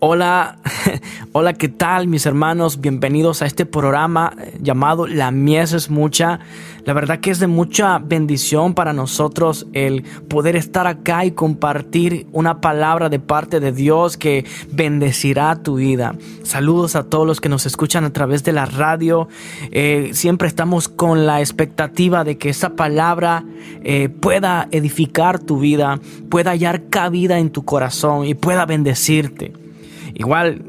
Hola, hola, ¿qué tal mis hermanos? Bienvenidos a este programa eh, llamado La Mies es mucha. La verdad que es de mucha bendición para nosotros el poder estar acá y compartir una palabra de parte de Dios que bendecirá tu vida. Saludos a todos los que nos escuchan a través de la radio. Eh, siempre estamos con la expectativa de que esa palabra eh, pueda edificar tu vida, pueda hallar cabida en tu corazón y pueda bendecirte. Igual,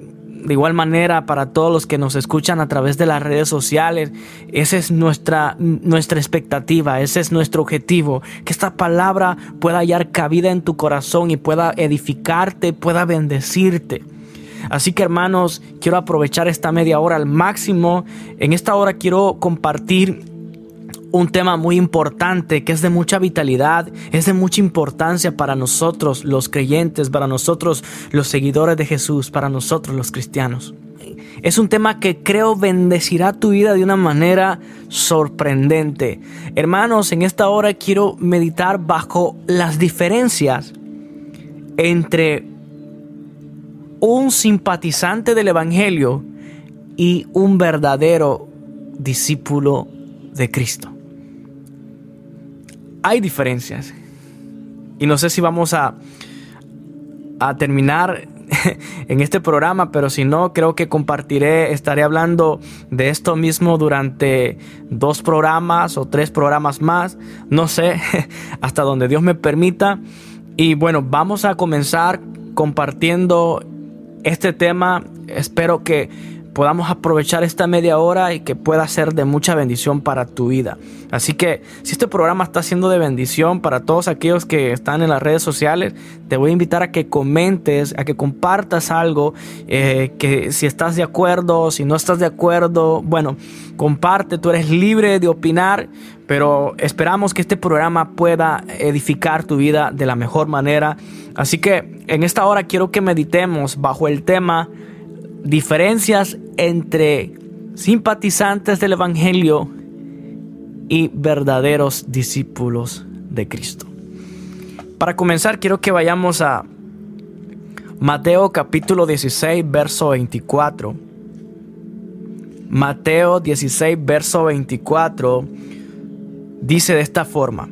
de igual manera, para todos los que nos escuchan a través de las redes sociales, esa es nuestra, nuestra expectativa, ese es nuestro objetivo, que esta palabra pueda hallar cabida en tu corazón y pueda edificarte, pueda bendecirte. Así que hermanos, quiero aprovechar esta media hora al máximo. En esta hora quiero compartir un tema muy importante que es de mucha vitalidad, es de mucha importancia para nosotros los creyentes, para nosotros los seguidores de Jesús, para nosotros los cristianos. Es un tema que creo bendecirá tu vida de una manera sorprendente. Hermanos, en esta hora quiero meditar bajo las diferencias entre un simpatizante del Evangelio y un verdadero discípulo de Cristo hay diferencias. Y no sé si vamos a, a terminar en este programa, pero si no, creo que compartiré, estaré hablando de esto mismo durante dos programas o tres programas más, no sé, hasta donde Dios me permita. Y bueno, vamos a comenzar compartiendo este tema. Espero que podamos aprovechar esta media hora y que pueda ser de mucha bendición para tu vida. Así que si este programa está siendo de bendición para todos aquellos que están en las redes sociales, te voy a invitar a que comentes, a que compartas algo, eh, que si estás de acuerdo, si no estás de acuerdo, bueno, comparte, tú eres libre de opinar, pero esperamos que este programa pueda edificar tu vida de la mejor manera. Así que en esta hora quiero que meditemos bajo el tema diferencias entre simpatizantes del Evangelio y verdaderos discípulos de Cristo. Para comenzar, quiero que vayamos a Mateo capítulo 16, verso 24. Mateo 16, verso 24 dice de esta forma.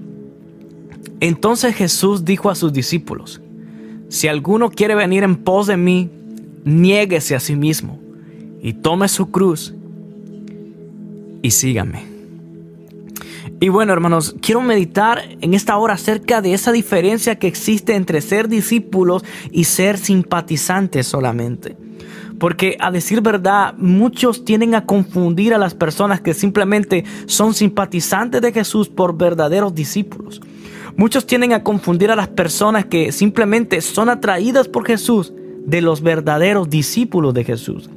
Entonces Jesús dijo a sus discípulos, si alguno quiere venir en pos de mí, niéguese a sí mismo y tome su cruz y sígame. Y bueno, hermanos, quiero meditar en esta hora acerca de esa diferencia que existe entre ser discípulos y ser simpatizantes solamente. Porque a decir verdad, muchos tienden a confundir a las personas que simplemente son simpatizantes de Jesús por verdaderos discípulos. Muchos tienden a confundir a las personas que simplemente son atraídas por Jesús de los verdaderos discípulos de Jesús.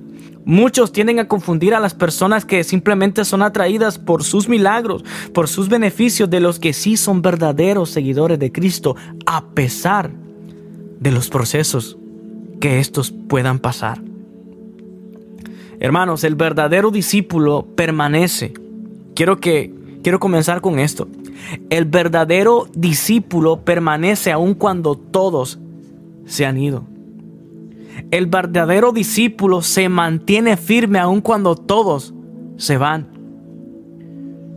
Muchos tienden a confundir a las personas que simplemente son atraídas por sus milagros, por sus beneficios, de los que sí son verdaderos seguidores de Cristo, a pesar de los procesos que estos puedan pasar. Hermanos, el verdadero discípulo permanece. Quiero que quiero comenzar con esto. El verdadero discípulo permanece aun cuando todos se han ido. El verdadero discípulo se mantiene firme aun cuando todos se van.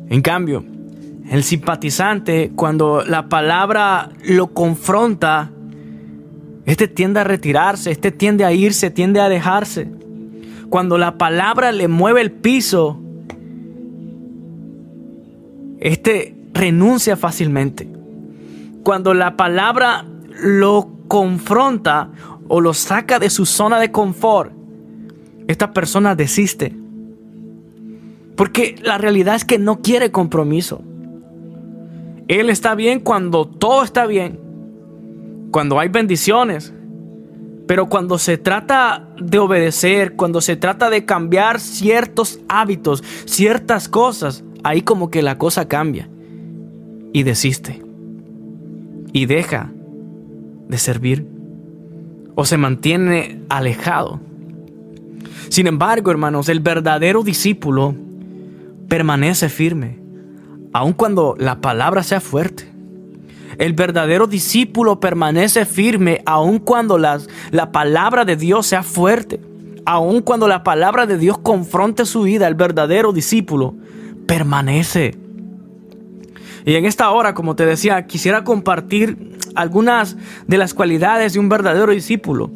En cambio, el simpatizante, cuando la palabra lo confronta, este tiende a retirarse, este tiende a irse, tiende a dejarse. Cuando la palabra le mueve el piso, este renuncia fácilmente. Cuando la palabra lo confronta o lo saca de su zona de confort, esta persona desiste. Porque la realidad es que no quiere compromiso. Él está bien cuando todo está bien, cuando hay bendiciones. Pero cuando se trata de obedecer, cuando se trata de cambiar ciertos hábitos, ciertas cosas, ahí como que la cosa cambia y desiste y deja de servir o se mantiene alejado. Sin embargo, hermanos, el verdadero discípulo permanece firme, aun cuando la palabra sea fuerte, El verdadero discípulo permanece firme aun cuando las, la palabra de Dios sea fuerte. Aun cuando la palabra de Dios confronte su vida, el verdadero discípulo permanece. Y en esta hora, como te decía, quisiera compartir algunas de las cualidades de un verdadero discípulo.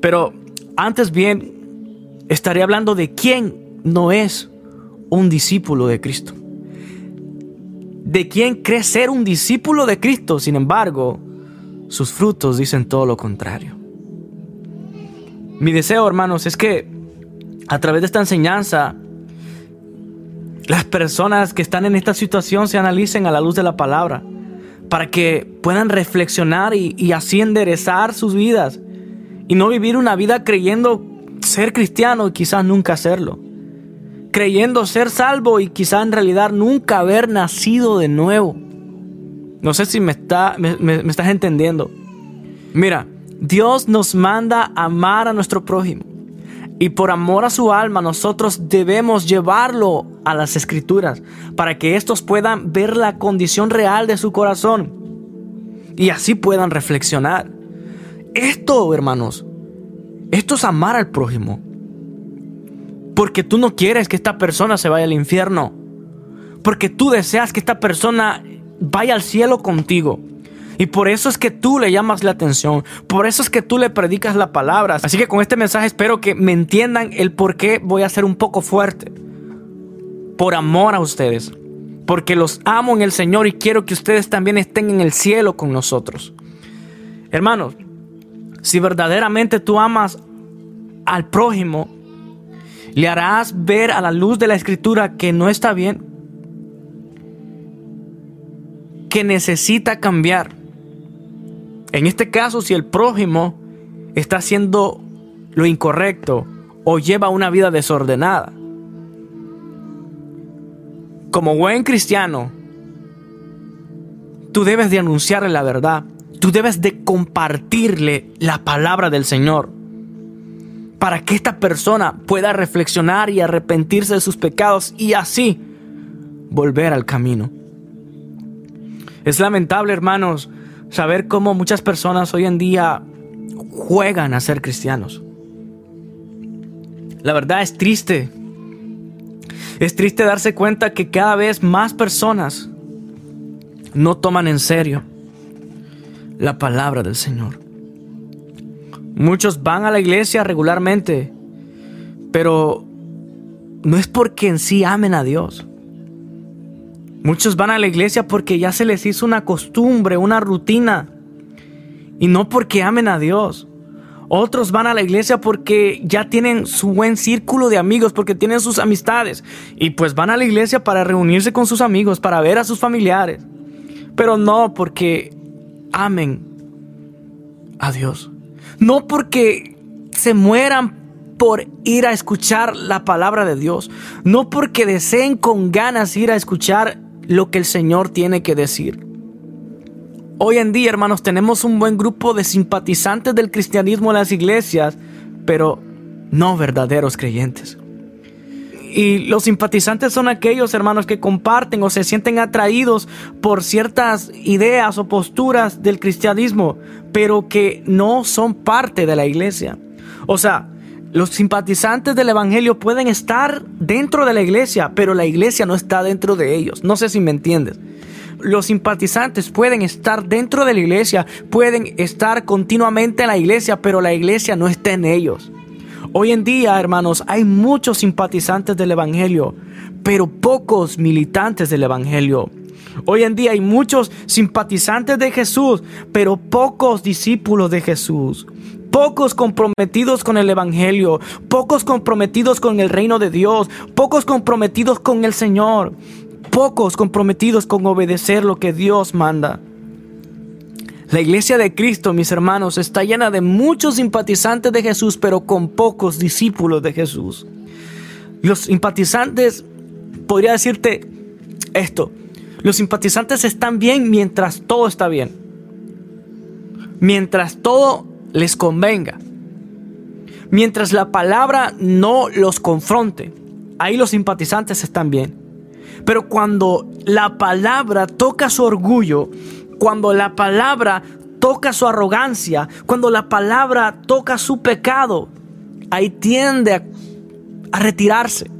Pero antes bien, estaré hablando de quién no es un discípulo de Cristo. De quién cree ser un discípulo de Cristo, sin embargo, sus frutos dicen todo lo contrario. Mi deseo, hermanos, es que a través de esta enseñanza, las personas que están en esta situación se analicen a la luz de la palabra, para que puedan reflexionar y, así enderezar sus vidas y no vivir una vida creyendo ser cristiano y quizás nunca serlo. Creyendo ser salvo y quizás en realidad nunca haber nacido de nuevo. No sé si me, está, me, estás entendiendo. Mira, Dios nos manda amar a nuestro prójimo. Y por amor a su alma nosotros debemos llevarlo a las escrituras para que estos puedan ver la condición real de su corazón y así puedan reflexionar. Esto, hermanos, esto es amar al prójimo. Porque tú no quieres que esta persona se vaya al infierno. Porque tú deseas que esta persona vaya al cielo contigo. Y por eso es que tú le llamas la atención. Por eso es que tú le predicas la palabra. Así que con este mensaje espero que me entiendan el por qué voy a ser un poco fuerte. Por amor a ustedes. Porque los amo en el Señor y quiero que ustedes también estén en el cielo con nosotros. Hermanos, si verdaderamente tú amas al prójimo, le harás ver a la luz de la escritura que no está bien, que necesita cambiar. En este caso, si el prójimo está haciendo lo incorrecto o lleva una vida desordenada. Como buen cristiano, tú debes de anunciarle la verdad. Tú debes de compartirle la palabra del Señor para que esta persona pueda reflexionar y arrepentirse de sus pecados y así volver al camino. Es lamentable, hermanos, saber cómo muchas personas hoy en día juegan a ser cristianos. La verdad es triste. Es triste darse cuenta que cada vez más personas no toman en serio la palabra del Señor. Muchos van a la iglesia regularmente, pero no es porque en sí amen a Dios. Muchos van a la iglesia porque ya se les hizo una costumbre, una rutina, y no porque amen a Dios. Otros van a la iglesia porque ya tienen su buen círculo de amigos, porque tienen sus amistades. Y pues van a la iglesia para reunirse con sus amigos, para ver a sus familiares. Pero no porque amen a Dios. No porque se mueran por ir a escuchar la palabra de Dios. No porque deseen con ganas ir a escuchar lo que el Señor tiene que decir. Hoy en día, hermanos, tenemos un buen grupo de simpatizantes del cristianismo en las iglesias, pero no verdaderos creyentes. Y los simpatizantes son aquellos hermanos que comparten o se sienten atraídos por ciertas ideas o posturas del cristianismo, pero que no son parte de la iglesia. O sea, los simpatizantes del Evangelio pueden estar dentro de la iglesia, pero la iglesia no está dentro de ellos. No sé si me entiendes. Los simpatizantes pueden estar dentro de la iglesia, pueden estar continuamente en la iglesia, pero la iglesia no está en ellos. Hoy en día, hermanos, hay muchos simpatizantes del Evangelio, pero pocos militantes del Evangelio. Hoy en día hay muchos simpatizantes de Jesús, pero pocos discípulos de Jesús. Pocos comprometidos con el Evangelio, pocos comprometidos con el reino de Dios, pocos comprometidos con el Señor, pocos comprometidos con obedecer lo que Dios manda. La iglesia de Cristo, mis hermanos, está llena de muchos simpatizantes de Jesús, pero con pocos discípulos de Jesús. Los simpatizantes, podría decirte esto, los simpatizantes están bien mientras todo está bien. Mientras todo les convenga. Mientras la palabra no los confronte. Ahí los simpatizantes están bien. Pero cuando la palabra toca su orgullo, cuando la palabra toca su arrogancia, cuando la palabra toca su pecado, ahí tiende a, retirarse.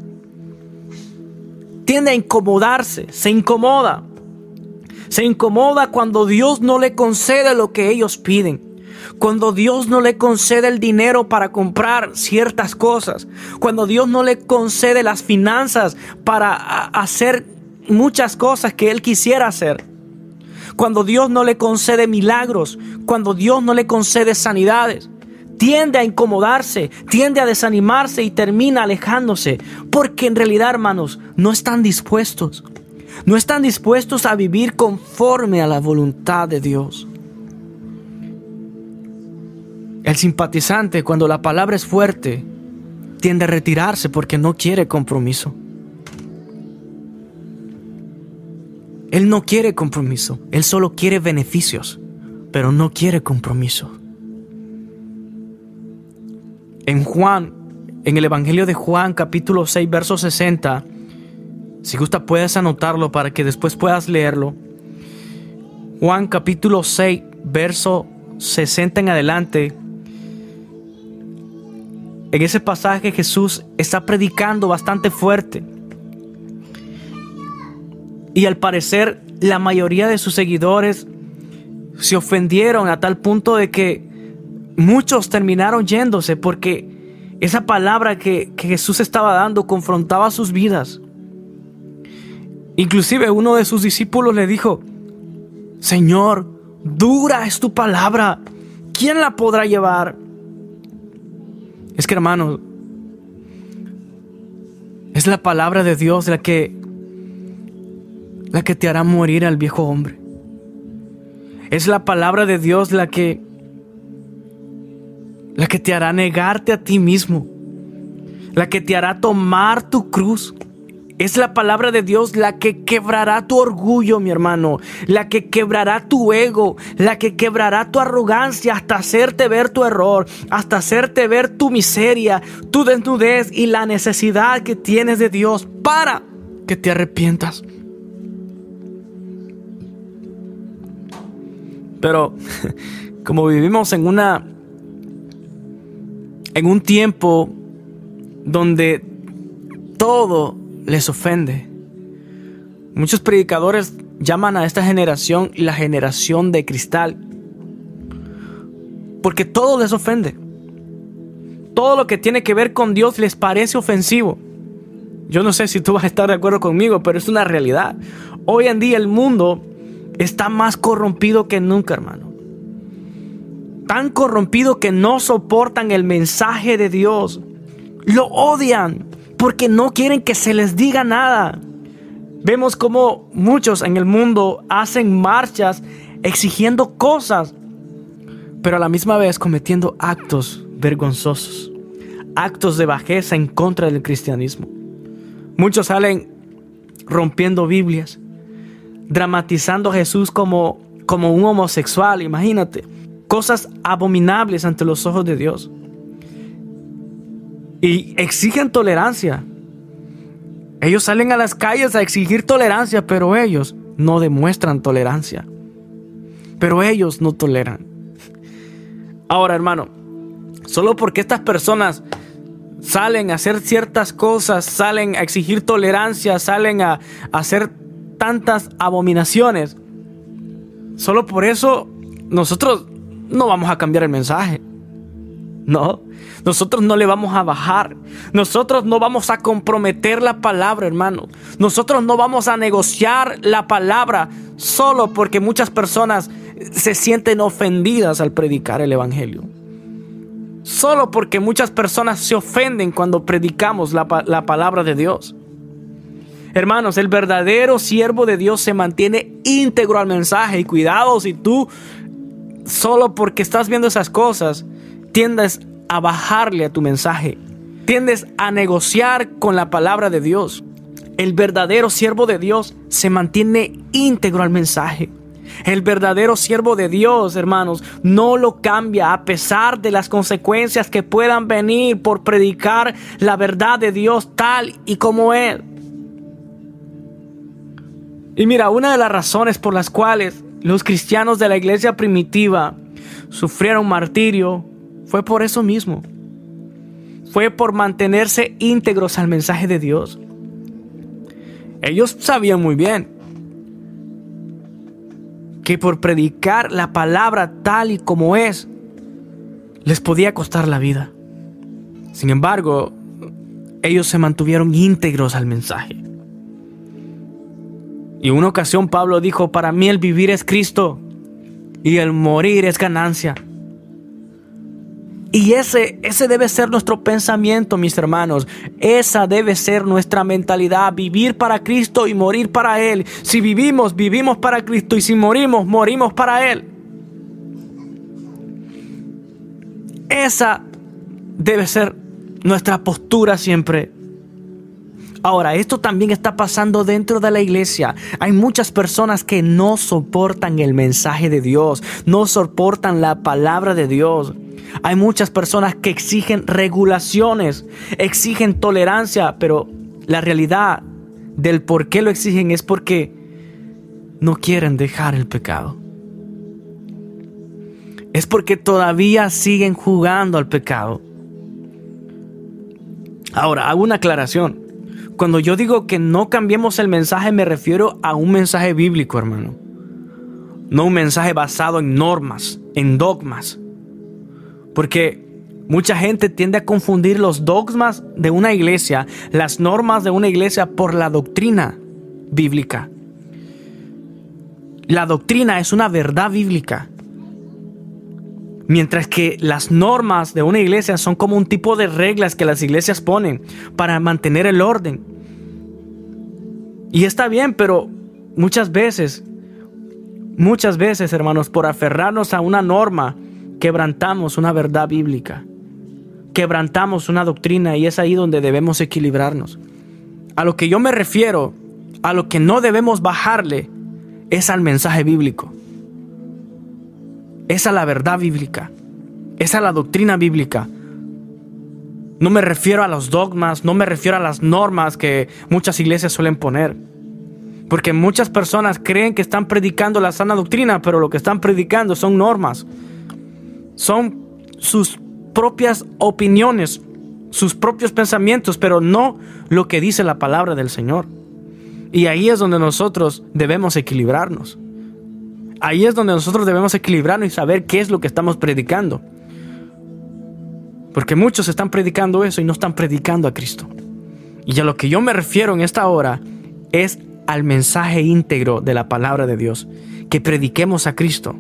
Tiende a incomodarse, se incomoda. Se incomoda cuando Dios no le concede lo que ellos piden. Cuando Dios no le concede el dinero para comprar ciertas cosas. Cuando Dios no le concede las finanzas para hacer muchas cosas que Él quisiera hacer. Cuando Dios no le concede milagros. Cuando Dios no le concede sanidades tiende a incomodarse, tiende a desanimarse y termina alejándose, porque en realidad, hermanos, no están dispuestos. No están dispuestos a vivir conforme a la voluntad de Dios. El simpatizante, cuando la palabra es fuerte, tiende a retirarse porque no quiere compromiso. Él no quiere compromiso, él solo quiere beneficios, pero no quiere compromiso. En Juan, en el Evangelio de Juan capítulo 6, verso 60, si gusta puedes anotarlo para que después puedas leerlo. Juan capítulo 6, verso 60 en adelante. En ese pasaje Jesús está predicando bastante fuerte. Y al parecer la mayoría de sus seguidores se ofendieron a tal punto de que muchos terminaron yéndose porque esa palabra que, Jesús estaba dando confrontaba sus vidas. Inclusive uno de sus discípulos le dijo, Señor, dura es tu palabra, ¿quién la podrá llevar? Es que hermano, es la palabra de Dios la que la que te hará morir al viejo hombre. Es la palabra de Dios la que la que te hará negarte a ti mismo, la que te hará tomar tu cruz. Es la palabra de Dios la que quebrará tu orgullo, mi hermano, la que quebrará tu ego, la que quebrará tu arrogancia hasta hacerte ver tu error, hasta hacerte ver tu miseria, tu desnudez y la necesidad que tienes de Dios para que te arrepientas. Pero como vivimos en una en un tiempo donde todo les ofende. Muchos predicadores llaman a esta generación la generación de cristal. Porque todo les ofende. Todo lo que tiene que ver con Dios les parece ofensivo. Yo no sé si tú vas a estar de acuerdo conmigo, pero es una realidad. Hoy en día el mundo está más corrompido que nunca, hermano tan corrompidos que no soportan el mensaje de Dios. Lo odian porque no quieren que se les diga nada. Vemos como muchos en el mundo hacen marchas exigiendo cosas, pero a la misma vez cometiendo actos vergonzosos, actos de bajeza en contra del cristianismo. Muchos salen rompiendo Biblias, dramatizando a Jesús como, como un homosexual, imagínate cosas abominables ante los ojos de Dios. Y exigen tolerancia. Ellos salen a las calles a exigir tolerancia, pero ellos no demuestran tolerancia. Pero ellos no toleran. Ahora, hermano, solo porque estas personas salen a hacer ciertas cosas, salen a exigir tolerancia, salen a, hacer tantas abominaciones, solo por eso nosotros no vamos a cambiar el mensaje. No, nosotros no le vamos a bajar. Nosotros no vamos a comprometer la palabra, hermano. Nosotros no vamos a negociar la palabra solo porque muchas personas se sienten ofendidas al predicar el Evangelio. Solo porque muchas personas se ofenden cuando predicamos la, la palabra de Dios. Hermanos, el verdadero siervo de Dios se mantiene íntegro al mensaje. Y cuidado si tú solo porque estás viendo esas cosas, tiendes a bajarle a tu mensaje. Tiendes a negociar con la palabra de Dios. El verdadero siervo de Dios se mantiene íntegro al mensaje. El verdadero siervo de Dios, hermanos, no lo cambia a pesar de las consecuencias que puedan venir por predicar la verdad de Dios tal y como es. Y mira, una de las razones por las cuales los cristianos de la iglesia primitiva sufrieron martirio, fue por eso mismo. Fue por mantenerse íntegros al mensaje de Dios. Ellos sabían muy bien que por predicar la palabra tal y como es, les podía costar la vida. Sin embargo, ellos se mantuvieron íntegros al mensaje. Y una ocasión Pablo dijo, para mí el vivir es Cristo y el morir es ganancia. Y ese, ese debe ser nuestro pensamiento, mis hermanos. Esa debe ser nuestra mentalidad. Vivir para Cristo y morir para Él. Si vivimos, vivimos para Cristo. Y si morimos, morimos para Él. Esa debe ser nuestra postura siempre. Ahora, esto también está pasando dentro de la iglesia. Hay muchas personas que no soportan el mensaje de Dios, no soportan la palabra de Dios. Hay muchas personas que exigen regulaciones, exigen tolerancia, pero la realidad del por qué lo exigen es porque no quieren dejar el pecado. Es porque todavía siguen jugando al pecado. Ahora, hago una aclaración. Cuando yo digo que no cambiemos el mensaje, me refiero a un mensaje bíblico, hermano. No un mensaje basado en normas, en dogmas. Porque mucha gente tiende a confundir los dogmas de una iglesia, las normas de una iglesia por la doctrina bíblica. La doctrina es una verdad bíblica. Mientras que las normas de una iglesia son como un tipo de reglas que las iglesias ponen para mantener el orden. Y está bien, pero muchas veces, muchas veces, hermanos, por aferrarnos a una norma, quebrantamos una verdad bíblica, quebrantamos una doctrina y es ahí donde debemos equilibrarnos. A lo que yo me refiero, a lo que no debemos bajarle, es al mensaje bíblico. Es a la verdad bíblica. Es a la doctrina bíblica. No me refiero a los dogmas, no me refiero a las normas que muchas iglesias suelen poner. Porque muchas personas creen que están predicando la sana doctrina, pero lo que están predicando son normas son sus propias opiniones, sus propios pensamientos, pero no lo que dice la palabra del Señor. Y ahí es donde nosotros debemos equilibrarnos. Ahí es donde nosotros debemos equilibrarnos y saber qué es lo que estamos predicando. Porque muchos están predicando eso y no están predicando a Cristo. Y a lo que yo me refiero en esta hora es al mensaje íntegro de la palabra de Dios. Que prediquemos a Cristo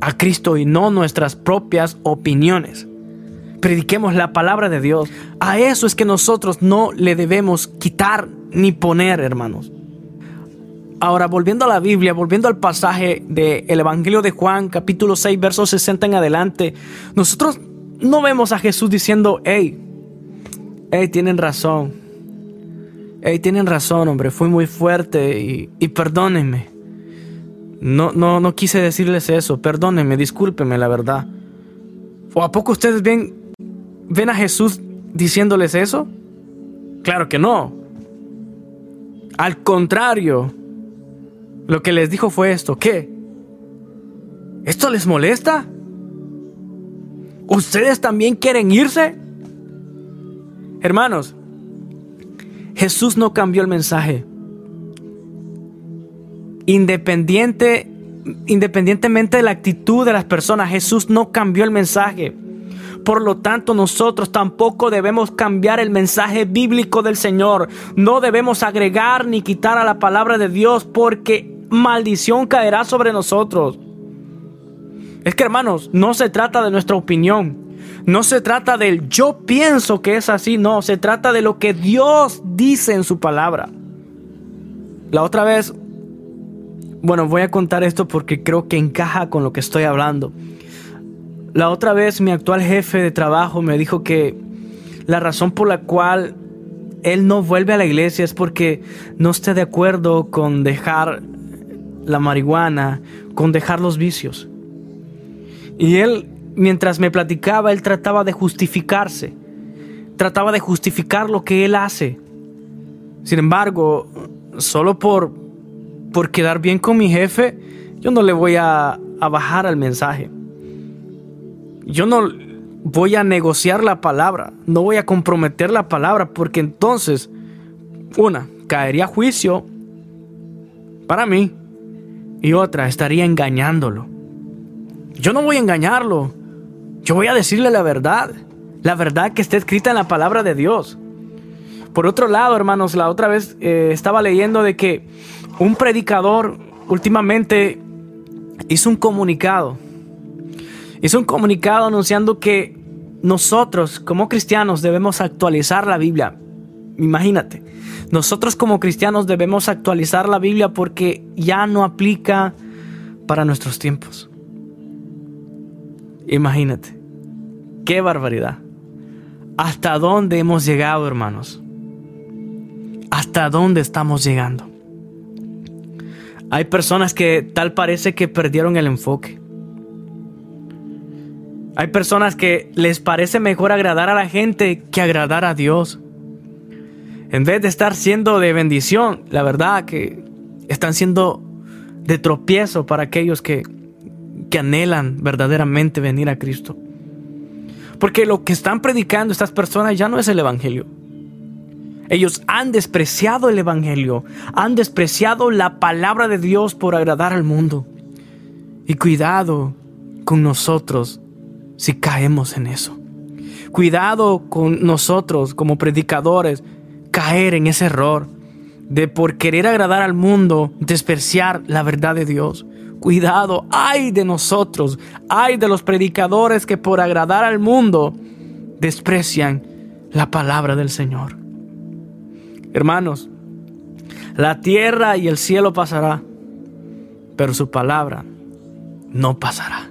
a Cristo y no nuestras propias opiniones. Prediquemos la palabra de Dios. A eso es que nosotros no le debemos quitar ni poner, hermanos. Ahora, volviendo a la Biblia, volviendo al pasaje del Evangelio de Juan, capítulo 6, verso 60 en adelante, nosotros no vemos a Jesús diciendo, hey, hey, tienen razón. Hey, tienen razón, hombre, fui muy fuerte y, y perdónenme. No, no, no quise decirles eso. Perdónenme, discúlpenme, la verdad. ¿O a poco ustedes ven, ven a Jesús diciéndoles eso? Claro que no. Al contrario, lo que les dijo fue esto. ¿Qué? ¿Esto les molesta? ¿Ustedes también quieren irse? Hermanos, Jesús no cambió el mensaje. Independiente, independientemente de la actitud de las personas, Jesús no cambió el mensaje. Por lo tanto, nosotros tampoco debemos cambiar el mensaje bíblico del Señor. No debemos agregar ni quitar a la palabra de Dios porque maldición caerá sobre nosotros. Es que hermanos, no se trata de nuestra opinión. No se trata del yo pienso que es así. No, se trata de lo que Dios dice en su palabra. La otra vez bueno, voy a contar esto porque creo que encaja con lo que estoy hablando. La otra vez mi actual jefe de trabajo me dijo que la razón por la cual él no vuelve a la iglesia es porque no está de acuerdo con dejar la marihuana, con dejar los vicios. Y él, mientras me platicaba, él trataba de justificarse, trataba de justificar lo que él hace. Sin embargo, solo por por quedar bien con mi jefe, yo no le voy a, a bajar al mensaje. Yo no voy a negociar la palabra, no voy a comprometer la palabra, porque entonces, una, caería juicio para mí y otra, estaría engañándolo. Yo no voy a engañarlo, yo voy a decirle la verdad, la verdad que está escrita en la palabra de Dios. Por otro lado, hermanos, la otra vez eh, estaba leyendo de que un predicador últimamente hizo un comunicado. Hizo un comunicado anunciando que nosotros como cristianos debemos actualizar la Biblia. Imagínate, nosotros como cristianos debemos actualizar la Biblia porque ya no aplica para nuestros tiempos. Imagínate, qué barbaridad. ¿Hasta dónde hemos llegado, hermanos? ¿Hasta dónde estamos llegando? Hay personas que tal parece que perdieron el enfoque. Hay personas que les parece mejor agradar a la gente que agradar a Dios. En vez de estar siendo de bendición, la verdad que están siendo de tropiezo para aquellos que, que anhelan verdaderamente venir a Cristo. Porque lo que están predicando estas personas ya no es el Evangelio. Ellos han despreciado el Evangelio, han despreciado la palabra de Dios por agradar al mundo. Y cuidado con nosotros si caemos en eso. Cuidado con nosotros como predicadores caer en ese error de por querer agradar al mundo despreciar la verdad de Dios. Cuidado, ay de nosotros, ay de los predicadores que por agradar al mundo desprecian la palabra del Señor. Hermanos, la tierra y el cielo pasará, pero su palabra no pasará.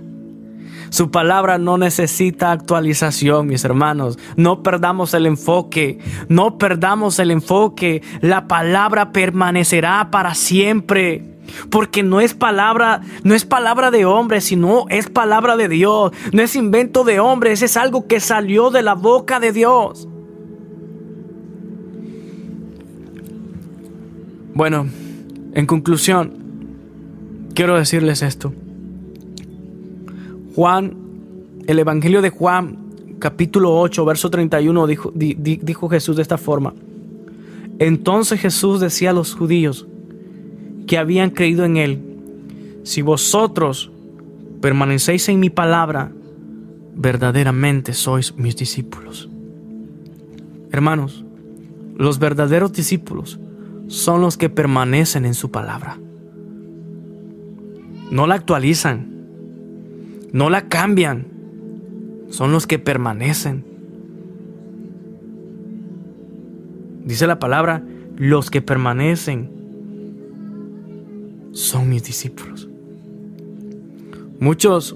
Su palabra no necesita actualización, mis hermanos. No perdamos el enfoque. No perdamos el enfoque. La palabra permanecerá para siempre. Porque no es palabra, no es palabra de hombre, sino es palabra de Dios. No es invento de hombres, es algo que salió de la boca de Dios. Bueno, en conclusión, quiero decirles esto. Juan, el Evangelio de Juan, capítulo 8, verso 31, dijo, dijo Jesús de esta forma. Entonces Jesús decía a los judíos que habían creído en él, si vosotros permanecéis en mi palabra, verdaderamente sois mis discípulos. Hermanos, los verdaderos discípulos son los que permanecen en su palabra. No la actualizan, no la cambian, son los que permanecen. Dice la palabra, los que permanecen son mis discípulos. Muchos,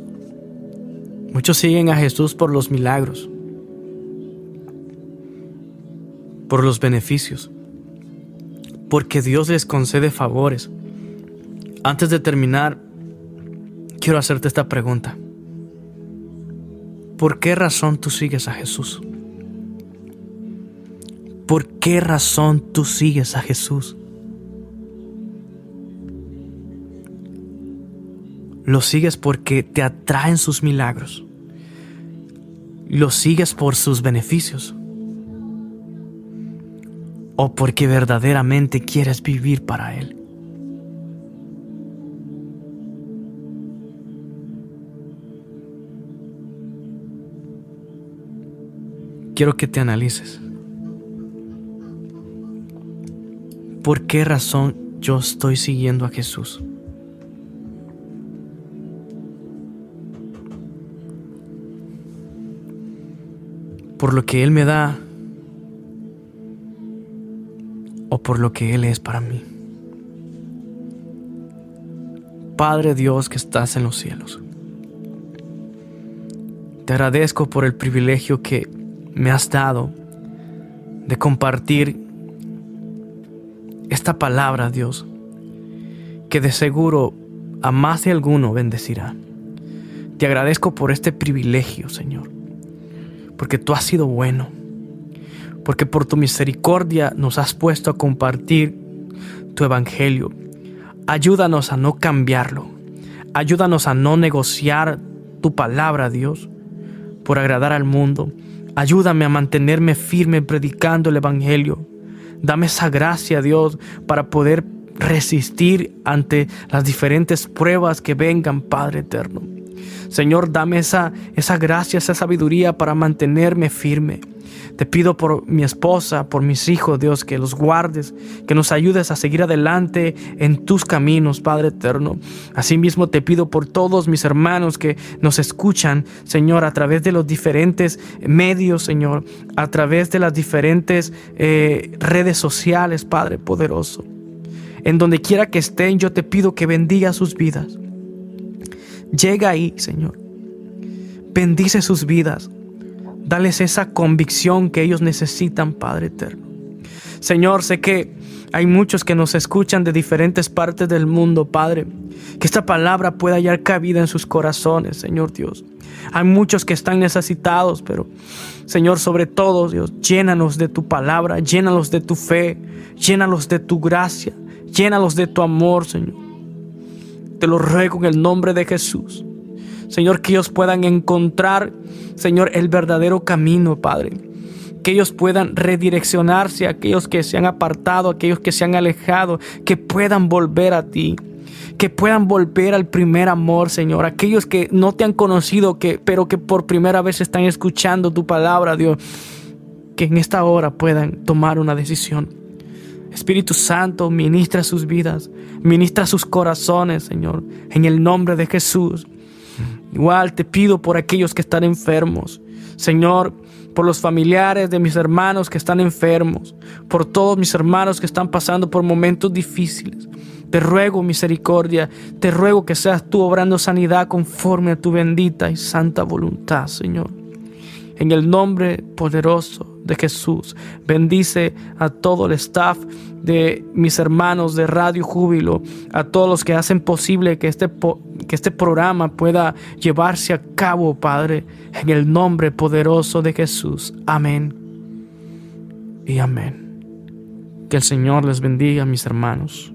muchos siguen a Jesús por los milagros, por los beneficios porque Dios les concede favores. Antes de terminar, quiero hacerte esta pregunta. ¿Por qué razón tú sigues a Jesús? ¿Por qué razón tú sigues a Jesús? Lo sigues porque te atraen sus milagros. Lo sigues por sus beneficios o porque verdaderamente quieres vivir para Él. Quiero que te analices. ¿Por qué razón yo estoy siguiendo a Jesús? Por lo que Él me da o por lo que Él es para mí. Padre Dios que estás en los cielos, te agradezco por el privilegio que me has dado de compartir esta palabra, Dios, que de seguro a más de alguno bendecirá. Te agradezco por este privilegio, Señor, porque tú has sido bueno porque por tu misericordia nos has puesto a compartir tu evangelio. Ayúdanos a no cambiarlo. Ayúdanos a no negociar tu palabra, Dios, por agradar al mundo. Ayúdame a mantenerme firme predicando el Evangelio. Dame esa gracia, Dios, para poder resistir ante las diferentes pruebas que vengan, Padre eterno. Señor, dame esa, esa gracia, esa sabiduría para mantenerme firme. Te pido por mi esposa, por mis hijos, Dios, que los guardes, que nos ayudes a seguir adelante en tus caminos, Padre eterno. Asimismo te pido por todos mis hermanos que nos escuchan, Señor, a través de los diferentes medios, Señor, a través de las diferentes eh, redes sociales, Padre poderoso. En donde quiera que estén, yo te pido que bendiga sus vidas. Llega ahí, Señor. Bendice sus vidas. Dales esa convicción que ellos necesitan, Padre eterno. Señor, sé que hay muchos que nos escuchan de diferentes partes del mundo, Padre. Que esta palabra pueda hallar cabida en sus corazones, Señor Dios. Hay muchos que están necesitados, pero Señor, sobre todo, Dios, llénanos de tu palabra, llénalos de tu fe, llénalos de tu gracia, llénalos de tu amor, Señor. Te lo ruego en el nombre de Jesús. Señor, que ellos puedan encontrar, Señor, el verdadero camino, Padre. Que ellos puedan redireccionarse, aquellos que se han apartado, aquellos que se han alejado, que puedan volver a ti. Que puedan volver al primer amor, Señor. Aquellos que no te han conocido, que, pero que por primera vez están escuchando tu palabra, Dios. Que en esta hora puedan tomar una decisión. Espíritu Santo, ministra sus vidas, ministra sus corazones, Señor, en el nombre de Jesús. Igual te pido por aquellos que están enfermos. Señor, por los familiares de mis hermanos que están enfermos, por todos mis hermanos que están pasando por momentos difíciles. Te ruego misericordia, te ruego que seas tú obrando sanidad conforme a tu bendita y santa voluntad, Señor. En el nombre poderoso de Jesús. Bendice a todo el staff de mis hermanos de Radio Júbilo, a todos los que hacen posible que este, que este programa pueda llevarse a cabo, Padre, en el nombre poderoso de Jesús. Amén y amén. Que el Señor les bendiga, mis hermanos.